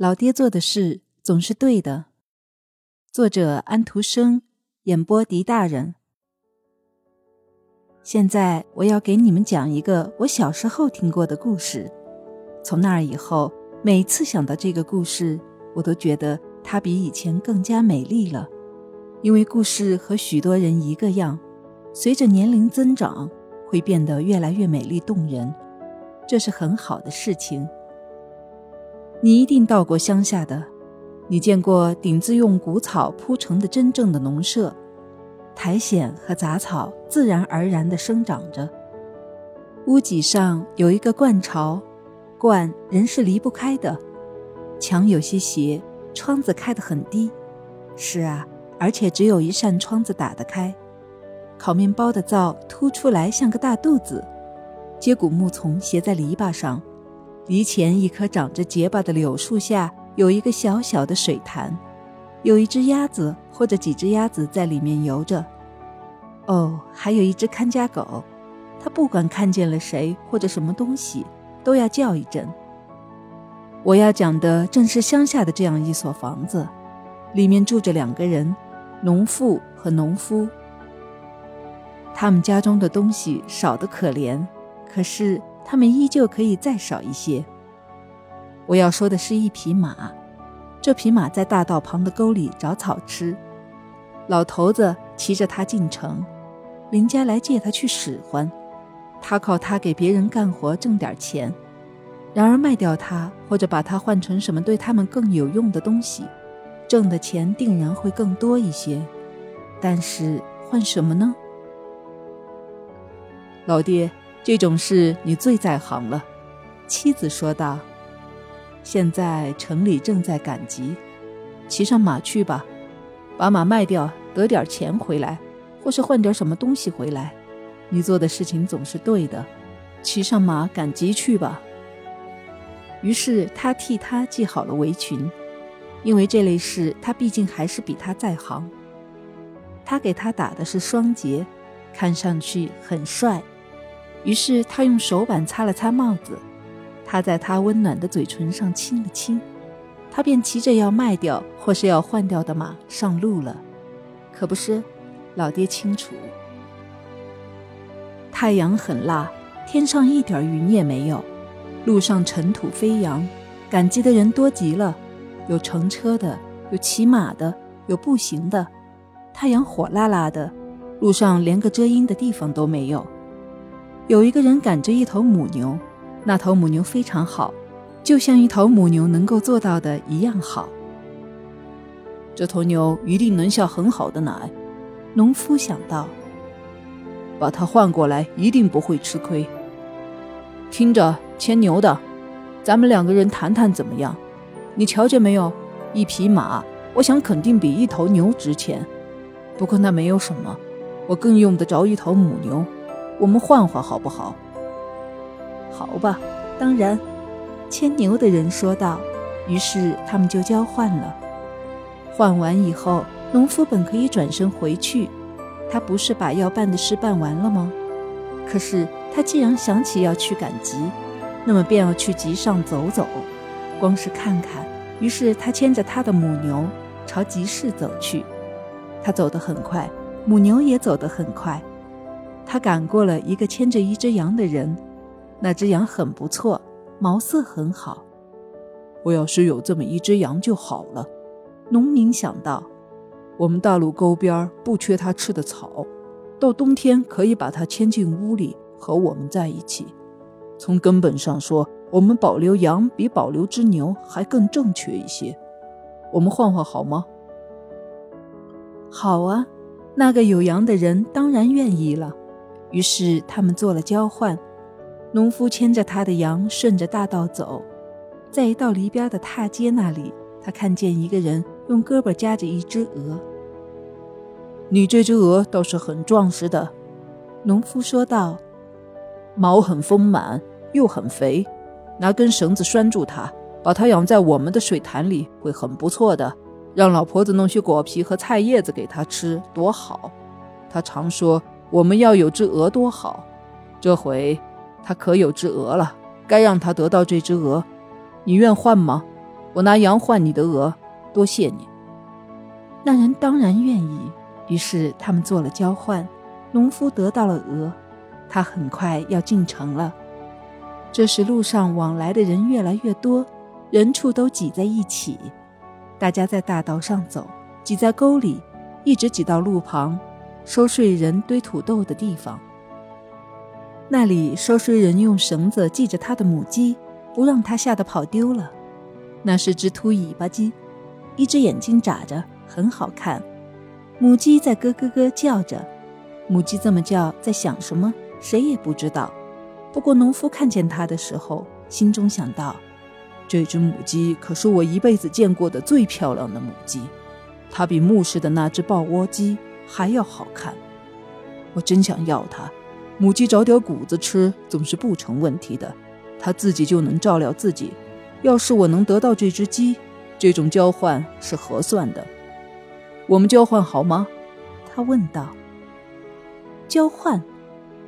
老爹做的事总是对的。作者安徒生，演播狄大人。现在我要给你们讲一个我小时候听过的故事。从那以后，每次想到这个故事，我都觉得它比以前更加美丽了。因为故事和许多人一个样，随着年龄增长，会变得越来越美丽动人，这是很好的事情。你一定到过乡下的，你见过顶子用谷草铺成的真正的农舍，苔藓和杂草自然而然地生长着。屋脊上有一个灌巢，灌人是离不开的。墙有些斜，窗子开得很低。是啊，而且只有一扇窗子打得开。烤面包的灶凸出来像个大肚子，接骨木丛斜在篱笆上。离前一棵长着结巴的柳树下有一个小小的水潭，有一只鸭子或者几只鸭子在里面游着。哦，还有一只看家狗，它不管看见了谁或者什么东西，都要叫一阵。我要讲的正是乡下的这样一所房子，里面住着两个人，农妇和农夫。他们家中的东西少得可怜，可是。他们依旧可以再少一些。我要说的是一匹马，这匹马在大道旁的沟里找草吃。老头子骑着它进城，邻家来借它去使唤，他靠它给别人干活挣点钱。然而卖掉它，或者把它换成什么对他们更有用的东西，挣的钱定然会更多一些。但是换什么呢，老爹？这种事你最在行了，妻子说道。现在城里正在赶集，骑上马去吧，把马卖掉得点钱回来，或是换点什么东西回来。你做的事情总是对的，骑上马赶集去吧。于是他替他系好了围裙，因为这类事他毕竟还是比他在行。他给他打的是双结，看上去很帅。于是他用手板擦了擦帽子，他在他温暖的嘴唇上亲了亲，他便骑着要卖掉或是要换掉的马上路了。可不是，老爹清楚。太阳很辣，天上一点云也没有，路上尘土飞扬，赶集的人多极了，有乘车的，有骑马的，有步行的。太阳火辣辣的，路上连个遮阴的地方都没有。有一个人赶着一头母牛，那头母牛非常好，就像一头母牛能够做到的一样好。这头牛一定能下很好的奶，农夫想到。把它换过来，一定不会吃亏。听着，牵牛的，咱们两个人谈谈怎么样？你瞧见没有？一匹马，我想肯定比一头牛值钱。不过那没有什么，我更用得着一头母牛。我们换换好不好？好吧，当然。牵牛的人说道。于是他们就交换了。换完以后，农夫本可以转身回去，他不是把要办的事办完了吗？可是他既然想起要去赶集，那么便要去集上走走，光是看看。于是他牵着他的母牛朝集市走去。他走得很快，母牛也走得很快。他赶过了一个牵着一只羊的人，那只羊很不错，毛色很好。我要是有这么一只羊就好了，农民想到。我们大路沟边不缺它吃的草，到冬天可以把它牵进屋里和我们在一起。从根本上说，我们保留羊比保留只牛还更正确一些。我们换换好吗？好啊，那个有羊的人当然愿意了。于是他们做了交换，农夫牵着他的羊顺着大道走，在一道篱边的踏阶那里，他看见一个人用胳膊夹着一只鹅。你这只鹅倒是很壮实的，农夫说道，毛很丰满，又很肥，拿根绳子拴住它，把它养在我们的水潭里会很不错的。让老婆子弄些果皮和菜叶子给它吃，多好。他常说。我们要有只鹅多好，这回他可有只鹅了，该让他得到这只鹅。你愿换吗？我拿羊换你的鹅，多谢你。”那人当然愿意，于是他们做了交换。农夫得到了鹅，他很快要进城了。这时路上往来的人越来越多，人畜都挤在一起。大家在大道上走，挤在沟里，一直挤到路旁，收税人堆土豆的地方。那里收税人用绳子系着他的母鸡，不让他吓得跑丢了。那是只秃尾巴鸡，一只眼睛眨着，很好看。母鸡在咯咯咯叫着，母鸡这么叫，在想什么？谁也不知道。不过农夫看见它的时候，心中想到：这只母鸡可是我一辈子见过的最漂亮的母鸡，它比牧师的那只抱窝鸡还要好看。我真想要它。母鸡找点谷子吃总是不成问题的，它自己就能照料自己。要是我能得到这只鸡，这种交换是合算的。我们交换好吗？他问道。交换，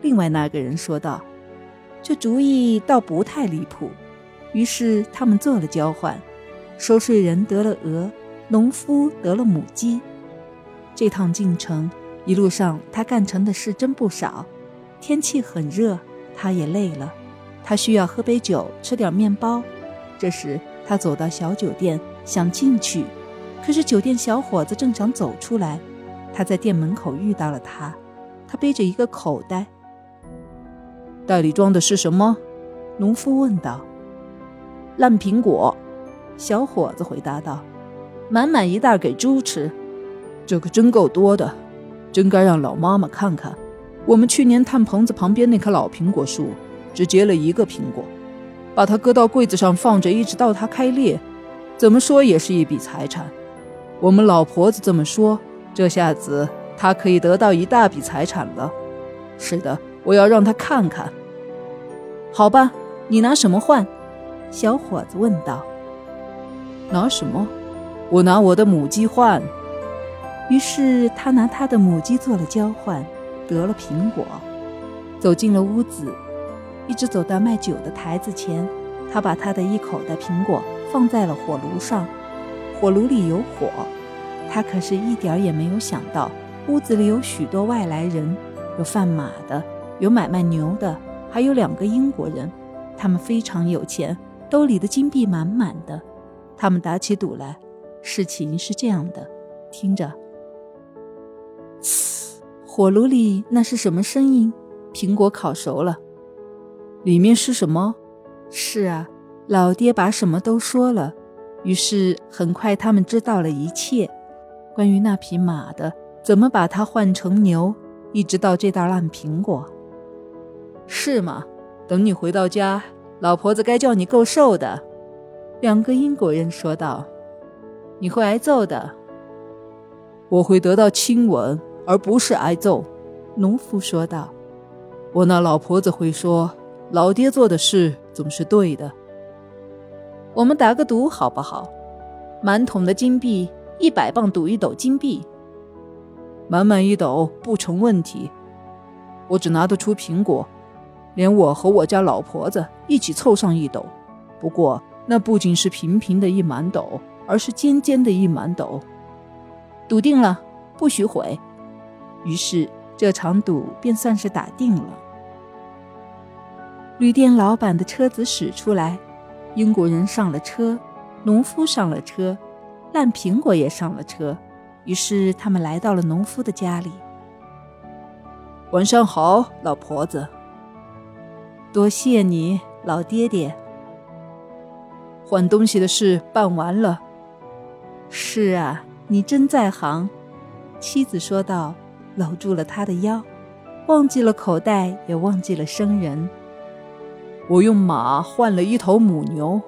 另外那个人说道。这主意倒不太离谱。于是他们做了交换，收税人得了鹅，农夫得了母鸡。这趟进城一路上，他干成的事真不少。天气很热，他也累了，他需要喝杯酒，吃点面包。这时，他走到小酒店，想进去，可是酒店小伙子正想走出来，他在店门口遇到了他。他背着一个口袋，袋里装的是什么？农夫问道。烂苹果，小伙子回答道。满满一袋给猪吃，这可真够多的，真该让老妈妈看看。我们去年炭棚子旁边那棵老苹果树，只结了一个苹果，把它搁到柜子上放着，一直到它开裂，怎么说也是一笔财产。我们老婆子这么说，这下子她可以得到一大笔财产了。是的，我要让她看看。好吧，你拿什么换？小伙子问道。拿什么？我拿我的母鸡换。于是他拿他的母鸡做了交换。得了苹果，走进了屋子，一直走到卖酒的台子前。他把他的一口袋苹果放在了火炉上，火炉里有火。他可是一点也没有想到，屋子里有许多外来人，有贩马的，有买卖牛的，还有两个英国人。他们非常有钱，兜里的金币满满的。他们打起赌来。事情是这样的，听着。火炉里那是什么声音？苹果烤熟了，里面是什么？是啊，老爹把什么都说了。于是很快他们知道了一切，关于那匹马的，怎么把它换成牛，一直到这袋烂苹果。是吗？等你回到家，老婆子该叫你够瘦的。两个英国人说道：“你会挨揍的，我会得到亲吻。”而不是挨揍，农夫说道：“我那老婆子会说，老爹做的事总是对的。我们打个赌好不好？满桶的金币，一百磅赌一斗金币，满满一斗不成问题。我只拿得出苹果，连我和我家老婆子一起凑上一斗。不过那不仅是平平的一满斗，而是尖尖的一满斗。赌定了，不许悔。”于是这场赌便算是打定了。旅店老板的车子驶出来，英国人上了车，农夫上了车，烂苹果也上了车。于是他们来到了农夫的家里。晚上好，老婆子。多谢你，老爹爹。换东西的事办完了。是啊，你真在行。妻子说道。搂住了他的腰，忘记了口袋，也忘记了生人。我用马换了一头母牛，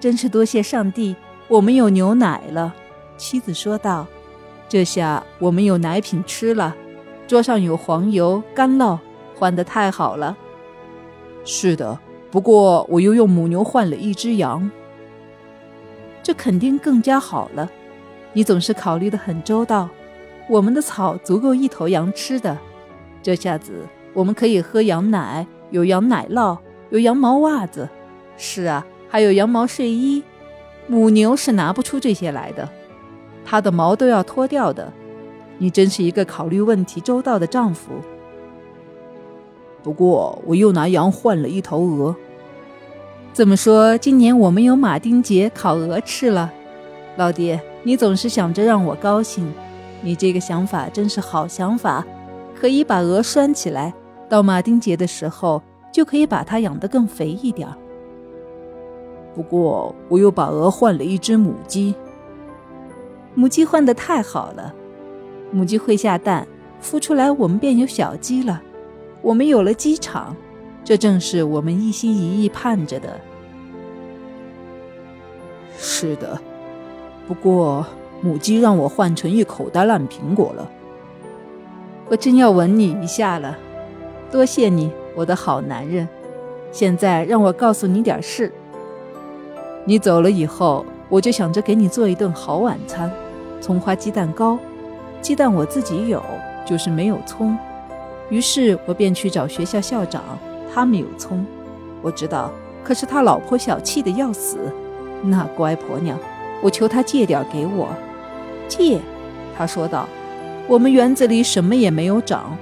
真是多谢上帝，我们有牛奶了。妻子说道：“这下我们有奶品吃了，桌上有黄油、干酪，换得太好了。”是的，不过我又用母牛换了一只羊，这肯定更加好了。你总是考虑的很周到。我们的草足够一头羊吃的，这下子我们可以喝羊奶，有羊奶酪，有羊毛袜子，是啊，还有羊毛睡衣，母牛是拿不出这些来的，它的毛都要脱掉的。你真是一个考虑问题周到的丈夫。不过我又拿羊换了一头鹅。这么说，今年我们有马丁节烤鹅吃了。老爹，你总是想着让我高兴，你这个想法真是好想法，可以把鹅拴起来，到马丁节的时候就可以把它养得更肥一点儿。不过我又把鹅换了一只母鸡。母鸡换得太好了，母鸡会下蛋，孵出来我们便有小鸡了，我们有了鸡场。这正是我们一心一意盼着的。是的，不过母鸡让我换成一口袋烂苹果了。我真要吻你一下了，多谢你，我的好男人。现在让我告诉你点事。你走了以后，我就想着给你做一顿好晚餐，葱花鸡蛋糕。鸡蛋我自己有，就是没有葱。于是我便去找学校校长。他们有葱，我知道。可是他老婆小气的要死，那乖婆娘，我求他借点给我。借，他说道：“我们园子里什么也没有长，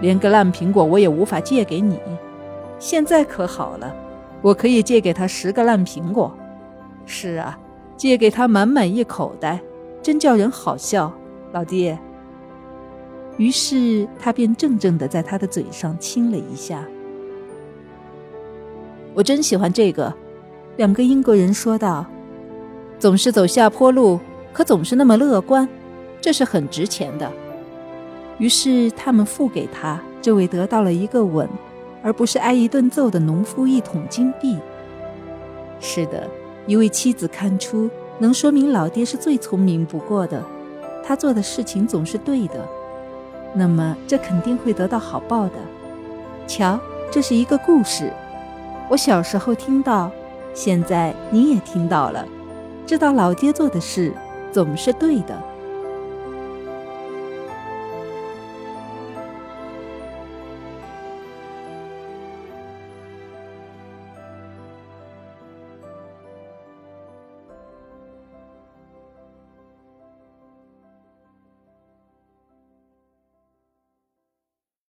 连个烂苹果我也无法借给你。现在可好了，我可以借给他十个烂苹果。是啊，借给他满满一口袋，真叫人好笑，老爹。”于是他便怔怔地在他的嘴上亲了一下。我真喜欢这个，两个英国人说道：“总是走下坡路，可总是那么乐观，这是很值钱的。”于是他们付给他这位得到了一个吻，而不是挨一顿揍的农夫一桶金币。是的，一位妻子看出，能说明老爹是最聪明不过的，他做的事情总是对的，那么这肯定会得到好报的。瞧，这是一个故事。我小时候听到，现在你也听到了，知道老爹做的事总是对的。